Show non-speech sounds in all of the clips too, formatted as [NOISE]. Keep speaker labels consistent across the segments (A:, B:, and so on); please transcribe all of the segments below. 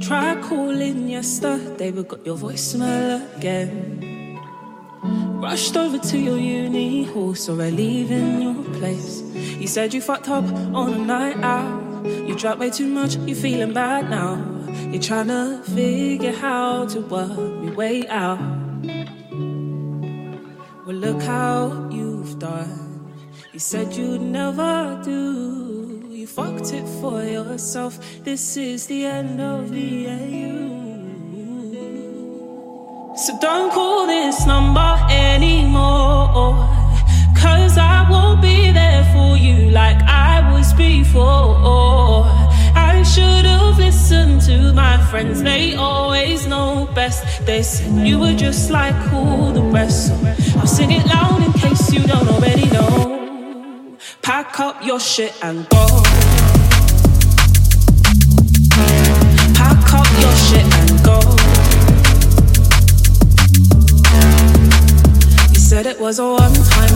A: Try calling yesterday, but got your voicemail again. Rushed over to your uni I leave in your place. You said you fucked up on a night out. You drank way too much, you feeling bad now. You're trying to figure how to work your way out. Well, look how you've done. You said you'd never do you fucked it for yourself. This is the end of the AU. So don't call this number anymore. Cause I won't be there for you like I was before. I should have listened to my friends, they always know best. They said you were just like all the rest. So I'll sing it loud in case you don't already know. Pack up your shit and go. Pack up your shit and go. You said it was a one time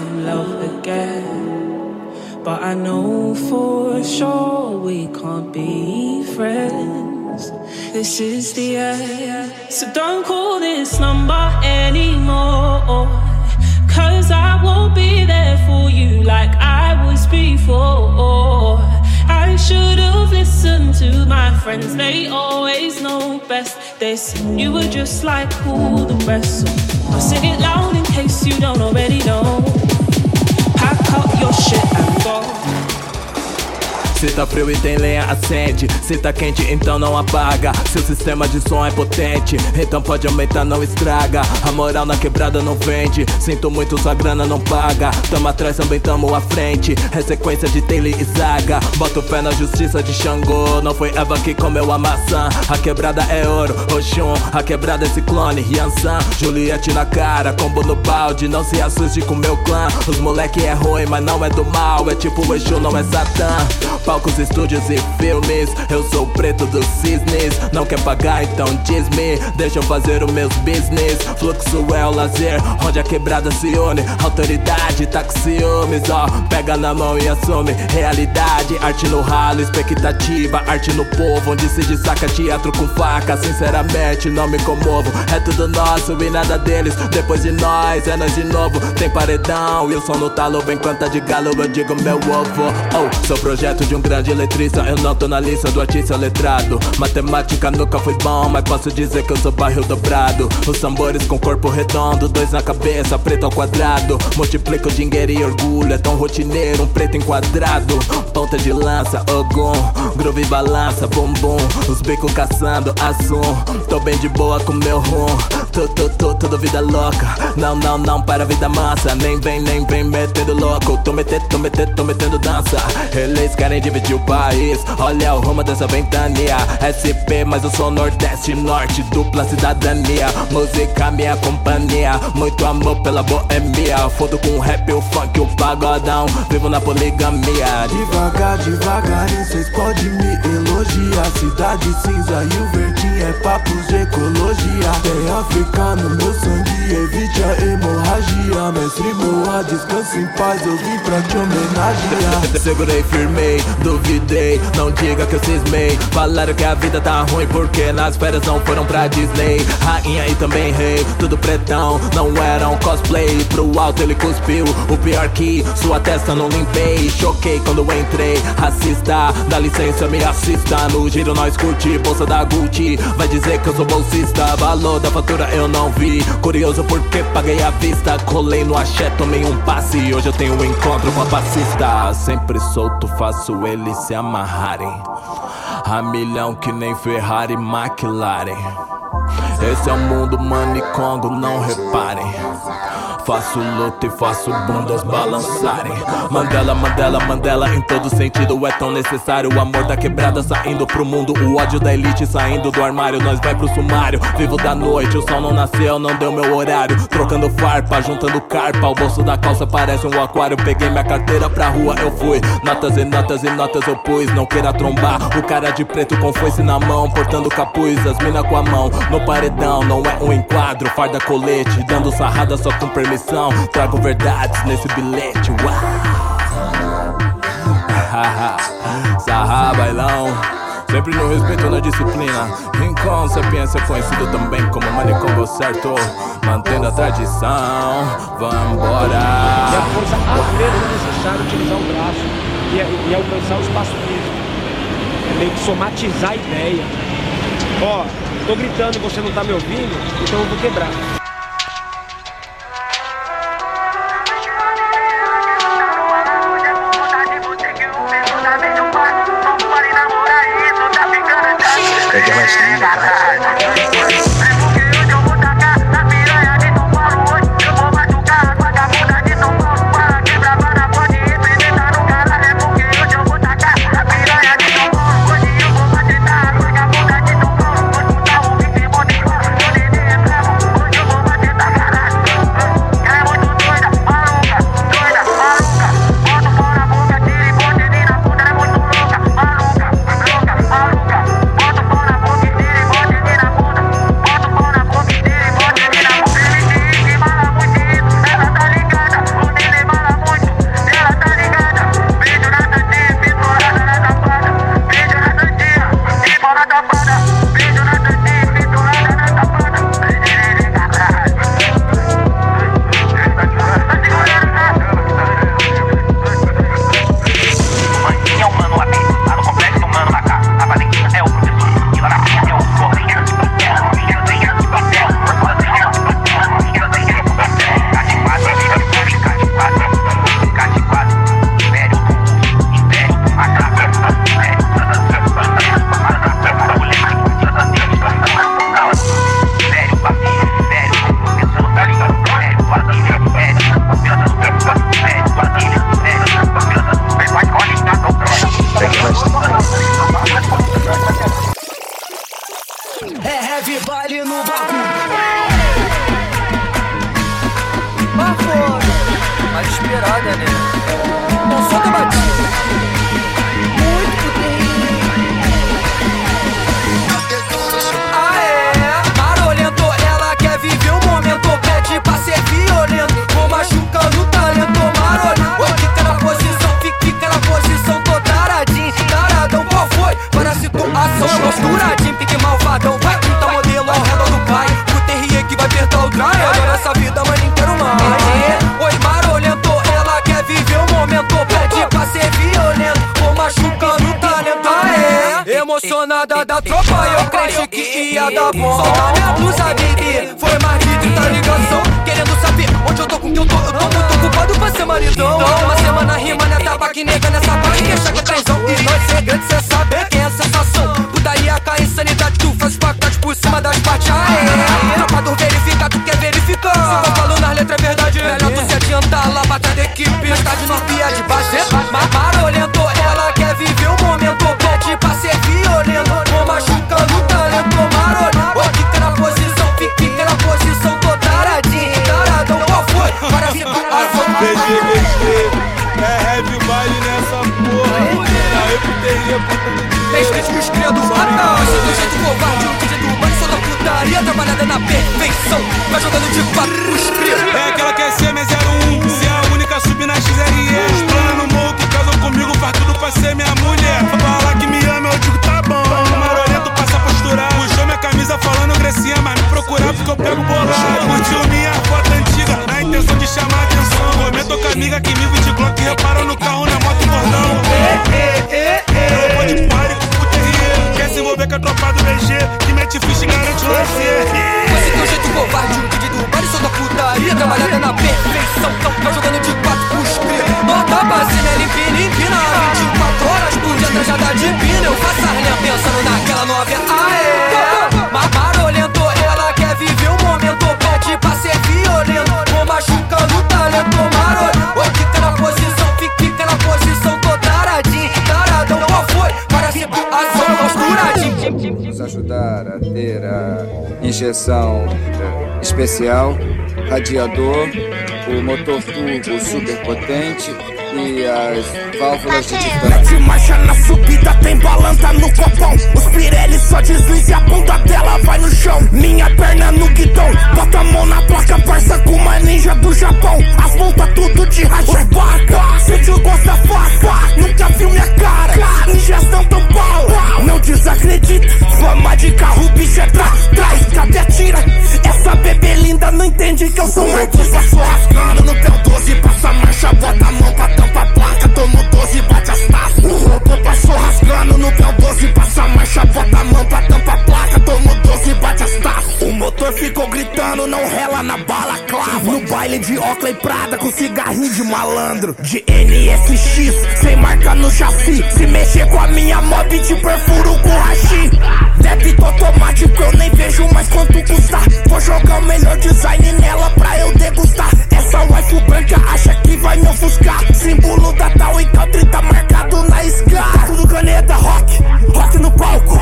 A: can love again. But I know for sure we can't be friends. This is the end. So don't call this number anymore. Cause I won't be there for you like I was before. I should have listened to my friends, they always know best. This, you were just like all the rest. I'll sing it loud in case you don't already know. Up your shit and go.
B: Se tá frio e tem lenha, acende. Se tá quente, então não apaga. Seu sistema de som é potente, então pode aumentar, não estraga. A moral na quebrada não vende. Sinto muito, sua grana não paga. Tamo atrás, também tamo à frente. É sequência de Taylor e Zaga. Bota o pé na justiça de Xangô. Não foi Eva que comeu a maçã. A quebrada é ouro, Oxum. A quebrada é ciclone, Yansan. Juliette na cara, combo no balde. Não se assuste com meu clã. Os moleque é ruim, mas não é do mal. É tipo o Exu, não é Satã. Palcos, estúdios e filmes. Eu sou o preto dos cisnes. Não quer pagar, então diz-me. Deixa eu fazer os meus business. Fluxo é o lazer, onde a quebrada se une. Autoridade tá com ciúmes, ó. Pega na mão e assume. Realidade, arte no ralo, expectativa. Arte no povo, onde se destaca teatro com faca. Sinceramente, não me comovo. É tudo nosso e nada deles. Depois de nós, é nós de novo. Tem paredão, Wilson no talo. Bem canta de galo, eu digo meu ovo. Oh, sou projeto de um grande letrista. Eu não tô na lista do artista letrado. Matemática nunca foi bom, mas posso dizer que eu sou barril dobrado. Os tambores com corpo redondo, dois na cabeça, preto ao quadrado. Multiplico dinheiro e orgulho, é tão rotineiro, um preto enquadrado. Ponta de lança, ogum, groove balança, bumbum. Os bicos caçando assum. Tô bem de boa com meu rum. Tudo vida louca. Não, não, não, para a vida mansa. Nem vem, nem vem metendo louco. Tô metendo, tô metendo, tô metendo dança. Eles querem dividir o país. Olha o rumo dessa ventania. SP, mas eu sou Nordeste, Norte, dupla cidadania. Música, minha companhia. Muito amor pela boemia. Fodo com o rap, o funk, o pagodão. Vivo na poligamia.
C: Devagar, devagarinho, cês podem me elogiar. Cidade cinza e o verde é papos de ecologia. Tem África no meu sangue, evite a hemorragia. Mestre Moa, descanse em paz, eu vim pra te homenagear.
B: Segurei, firmei, duvidei, não diga que eu cismei. Falaram que a vida tá ruim porque nas férias não foram pra Disney. Rainha e também rei, tudo pretão, não era um cosplay. Pro alto ele cuspiu, o pior que sua testa não limpei. Choquei quando entrei, racista, dá licença, me assista. No giro nós curti, bolsa da Gucci. Vai dizer que eu sou bolsista, valor da fatura eu não vi. Curioso porque paguei à vista. Colei no axé, tomei um passe. Hoje eu tenho um encontro com a passista. Sempre solto, faço eles se amarrarem. A milhão que nem Ferrari e McLaren. Esse é o mundo manicongo, não reparem. Faço luta e faço bundas balançarem. Mandela, Mandela, Mandela, em todo sentido é tão necessário. O amor da quebrada saindo pro mundo, o ódio da elite saindo do armário. Nós vai pro sumário, vivo da noite, o sol não nasceu, não deu meu horário. Trocando farpa, juntando carpa, o bolso da calça parece um aquário. Peguei minha carteira pra rua, eu fui. Notas e notas e notas eu pus, não queira trombar. O cara de preto com foice na mão, portando capuz, as mina com a mão. No paredão, não é um enquadro, farda colete, dando sarrada só com permissão. Trago verdades nesse bilhete. Uau! [LAUGHS] Sarra, bailão. Sempre no respeito na disciplina. Rincon, sapiência conhecido também como Manicongo certo. Mantendo a tradição. Vambora.
D: E a força, é necessário utilizar o braço e, e alcançar o espaço físico. É meio que somatizar a ideia. Ó, tô gritando e você não tá me ouvindo, então eu vou quebrar.
E: Emocionada da tropa Eu crente que ia dar bom. Só na minha blusa, baby Foi mais de 30 ligação. Querendo saber onde eu tô, com que eu tô Eu tô muito ocupado pra ser maridão. Uma semana rima nessa baque nega Nessa baque que que é transão E nós segredos cê sabe quem é a sensação. Putaria, cai insanidade Tu faz pacote por cima das partes. Aê, tropa do
F: Reputeria, puta do
E: Respeite os criados, mata Esse do jeito covarde, o DJ do mano Só da putaria, trabalhada na perfeição Vai jogando de quatro, os criados
F: É aquela que é CM01 Se é a única, sub na XRE Os planos no morro que casam comigo Faz tudo pra ser minha mulher. Fala que me ama, eu digo tá bom. Marolento passa a posturar. Puxou minha camisa falando grecinha Mas me procurar porque eu pego bolado. Curtiu minha Ficha e garante o lazer
E: Esse teu jeito covarde, o DJ do sou da putaria Trabalhada na perfeição, tão tá jogando de quatro com os cria Nota base, né, limpina, empina 24 horas por dia, trajada de pina Eu faço as linhas Pensando naquela novinha,
G: injeção especial Radiador O motor turbo super potente e as válvulas de titânio.
H: De marcha na subida, tem balança no copão. Os Pirelli só desliza e a ponta dela vai no chão. Minha perna no guidão, bota a mão na placa, parça com uma ninja do Japão. As pontas tudo de racha, vaca. O gosto da faca, nunca viu minha cara. Injeção do pau, não desacredita. Fama de carro, bicho é trás, entende que eu sou um artista. Só rasgando no teu 12, passa a marcha, bota a mão pra tampa a placa, tomo 12, bate as taças. O robô passou rasgando no pé 12, passa a marcha, bota baile de Oakley Prada, com cigarrinho de malandro. De NSX, sem marca no chassi. Se mexer com a minha mob, te perfuro com hashi. Débito automático, eu nem vejo mais quanto custa. Vou jogar o melhor design nela pra eu degustar. Essa waifu branca acha que vai me ofuscar. Símbolo da tal e country tá marcado na escala. Tudo caneta, rock, rock no palco.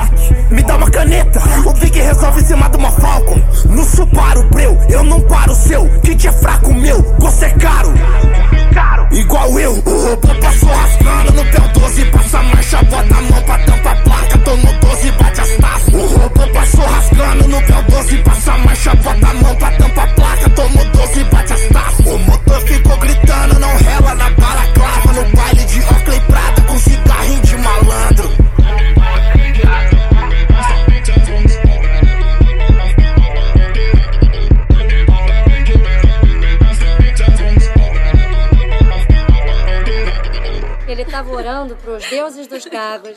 H: Me dá uma caneta, o Big resolve em cima de uma Falcon. No Subaru Breu, eu não paro seu. É caro. Igual eu, o robô passou rasgando no pé 12,
I: os dos carros